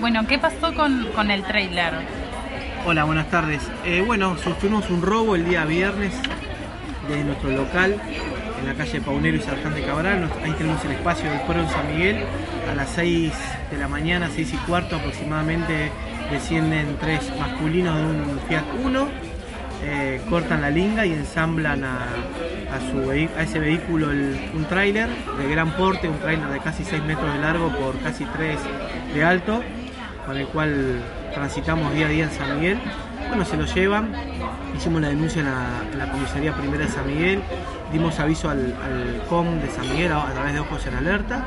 Bueno, ¿qué pasó con, con el trailer? Hola, buenas tardes. Eh, bueno, sufrimos un robo el día viernes de nuestro local en la calle Paunero y Sargante Cabral. Ahí tenemos el espacio del Foro en San Miguel. A las 6 de la mañana, 6 y cuarto aproximadamente, descienden tres masculinos de un Fiat Uno, eh, cortan la linga y ensamblan a, a ese vehículo un tráiler de gran porte, un tráiler de casi 6 metros de largo por casi 3 de alto, con el cual transitamos día a día en San Miguel. Bueno, se lo llevan, hicimos la denuncia en la, comisaría primera de San Miguel, dimos aviso al, COM de San Miguel a, través de Ojos en Alerta.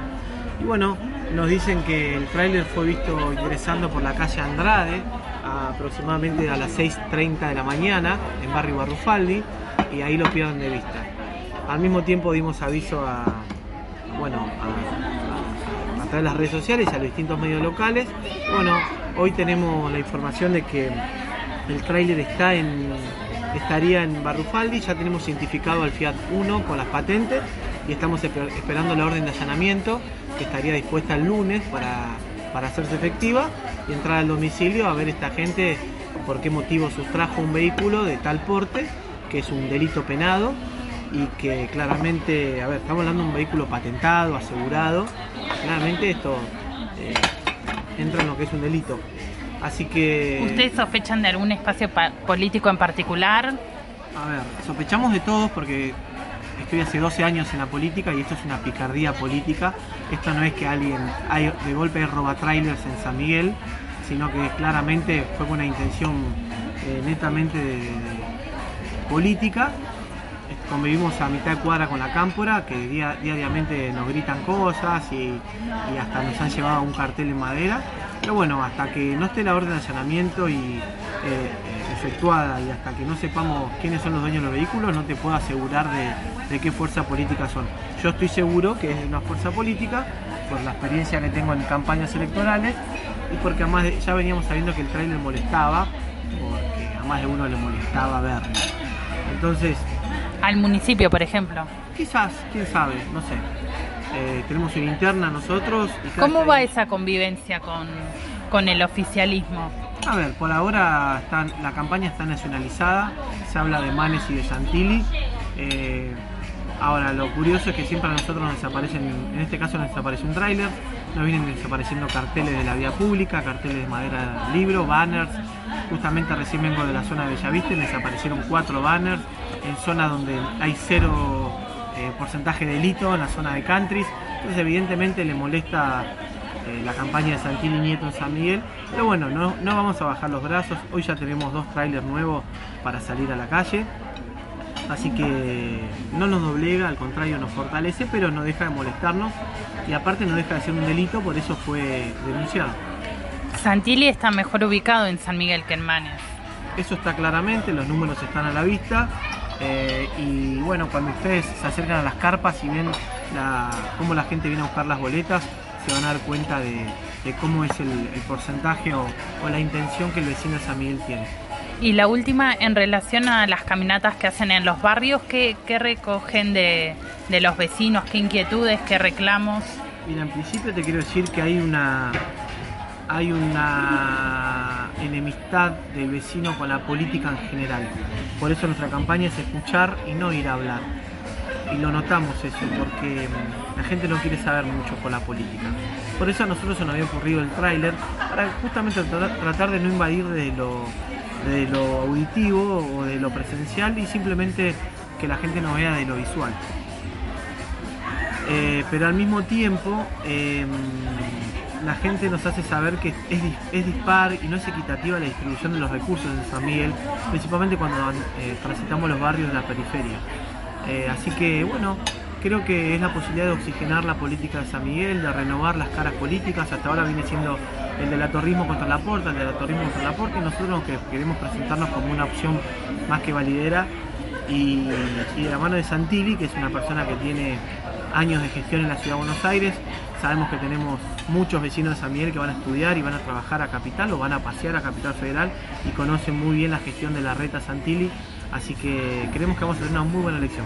Y bueno, nos dicen que el tráiler fue visto ingresando por la calle Andrade aproximadamente a las 6.30 de la mañana en barrio Barrufaldi y ahí lo pierden de vista. Al mismo tiempo dimos aviso a, bueno, a través las redes sociales y a los distintos medios locales. Bueno, hoy tenemos la información de que el tráiler estaría en Barrufaldi, ya tenemos identificado al Fiat 1 con las patentes y estamos esper- esperando la orden de allanamiento que estaría dispuesta el lunes para, para hacerse efectiva y entrar al domicilio a ver esta gente por qué motivo sustrajo un vehículo de tal porte, que es un delito penado y que claramente, a ver, estamos hablando de un vehículo patentado, asegurado, claramente esto eh, entra en lo que es un delito. Así que... ¿Ustedes sospechan de algún espacio pa- político en particular? A ver, sospechamos de todos porque estoy hace 12 años en la política y esto es una picardía política. Esto no es que alguien hay, de golpe roba trailers en San Miguel, sino que claramente fue con una intención eh, netamente de- de política. Convivimos a mitad de cuadra con la cámpora, que día- diariamente nos gritan cosas y, hasta nos han llevado un cartel en madera. Pero bueno, hasta que no esté la orden de allanamiento y eh, efectuada y hasta que no sepamos quiénes son los dueños de los vehículos, no te puedo asegurar de, de qué fuerza política son. Yo estoy seguro que es una fuerza política, por la experiencia que tengo en campañas electorales y porque además de- ya veníamos sabiendo que el trailer molestaba, porque a más de uno le molestaba verlo. Entonces, Al municipio, por ejemplo. quizás, quién sabe, no sé. Eh, tenemos una interna nosotros. Y ¿Cómo va hay- esa convivencia con, con el oficialismo? A ver, por ahora están- la campaña está nacionalizada, se habla de Manes y de Santilli. Eh, ahora, lo curioso es que siempre a nosotros nos desaparecen, en este caso nos desaparece un tráiler, nos vienen desapareciendo carteles de la vía pública, carteles de madera de libro, banners. Justamente recién vengo de la zona de Bellaviste, me desaparecieron cuatro banners en zonas donde hay cero eh, porcentaje de delito, en la zona de countries. Entonces, evidentemente, le molesta eh, la campaña de Santilli Nieto en San Miguel. Pero bueno, no, no vamos a bajar los brazos. Hoy ya tenemos dos trailers nuevos para salir a la calle. Así que no nos doblega, al contrario nos fortalece, pero no deja de molestarnos y aparte no deja de ser un delito, por eso fue denunciado. Santilli está mejor ubicado en San Miguel que en Manes. Eso está claramente, los números están a la vista. eh, y bueno, cuando ustedes se acercan a las carpas y ven la, cómo la gente viene a buscar las boletas, se van a dar cuenta de, de cómo es el, el porcentaje o, o la intención que el vecino de San Miguel tiene. Y la última, en relación a las caminatas que hacen en los barrios, ¿qué, recogen de, de los vecinos? ¿Qué inquietudes? ¿Qué reclamos? Mira, en principio te quiero decir que hay una hay una enemistad del vecino con la política en general. Por eso nuestra campaña es escuchar y no ir a hablar. Y lo notamos eso, porque mm, la gente no quiere saber mucho con la política. Por eso a nosotros se nos había ocurrido el tráiler, para justamente tra- tratar de no invadir de lo, de lo auditivo o de lo presencial y simplemente que la gente nos vea de lo visual. Eh, pero al mismo tiempo eh, la gente nos hace saber que es, es dispar y no es equitativa la distribución de los recursos en San Miguel, principalmente cuando eh, transitamos los barrios de la periferia. Eh, así que bueno, creo que es la posibilidad de oxigenar la política de San Miguel, de renovar las caras políticas. Hasta ahora viene siendo el del atorrismo contra la porta, el del atorrismo contra la porta, y nosotros que queremos presentarnos como una opción más que validera. Y, y de la mano de Santilli, que es una persona que tiene años de gestión en la ciudad de Buenos Aires, sabemos que tenemos muchos vecinos de San Miguel que van a estudiar y van a trabajar a Capital o van a pasear a Capital Federal y conocen muy bien la gestión de la reta Santilli, así que creemos que vamos a tener una muy buena elección.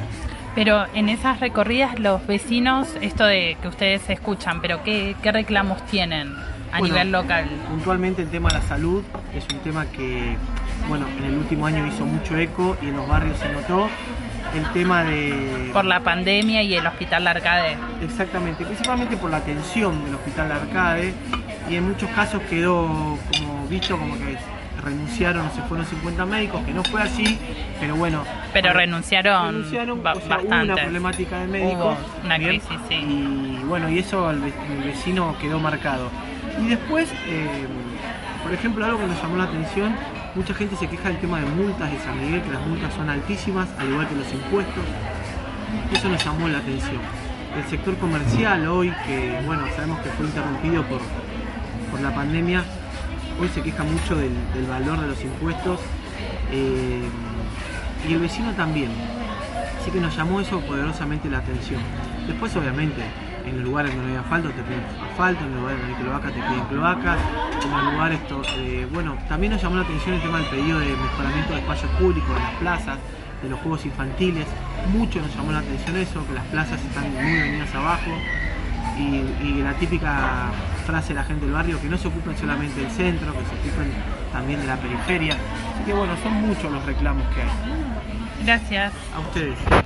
Pero en esas recorridas los vecinos, esto de que ustedes escuchan, pero ¿qué, qué reclamos tienen a Bueno, nivel local? Puntualmente el tema de la salud es un tema que, bueno, en el último año hizo mucho eco y en los barrios se notó. El tema de... Por la pandemia y el hospital Arcade. Exactamente, principalmente por la atención del hospital de Arcade y en muchos casos quedó como visto como que renunciaron, se fueron 50 médicos, que no fue así, pero bueno. Pero renunciaron, renunciaron, ba- o sea, hubo bastante. una problemática de médicos. Hubo una bien, crisis, sí. Y bueno, y eso el vecino quedó marcado. Y después, eh, por ejemplo, algo que nos llamó la atención, mucha gente se queja del tema de multas de San Miguel, que las multas son altísimas, al igual que los impuestos. Eso nos llamó la atención. El sector comercial hoy, que bueno, sabemos que fue interrumpido por, por la pandemia, hoy se queja mucho del, valor de los impuestos eh, y el vecino también. Así que nos llamó eso poderosamente la atención. Después, obviamente, en los lugares donde no hay asfalto te piden asfalto, en los lugares donde hay cloaca te piden cloacas, en los lugares, eh, bueno, también nos llamó la atención el tema del pedido de mejoramiento de espacios públicos, de las plazas, de los juegos infantiles. Mucho nos llamó la atención eso, que las plazas están muy venidas abajo y la típica frase la gente del barrio, que no se ocupen solamente del centro, que se ocupen también de la periferia. Así que bueno, son muchos los reclamos que hay. Gracias. A ustedes.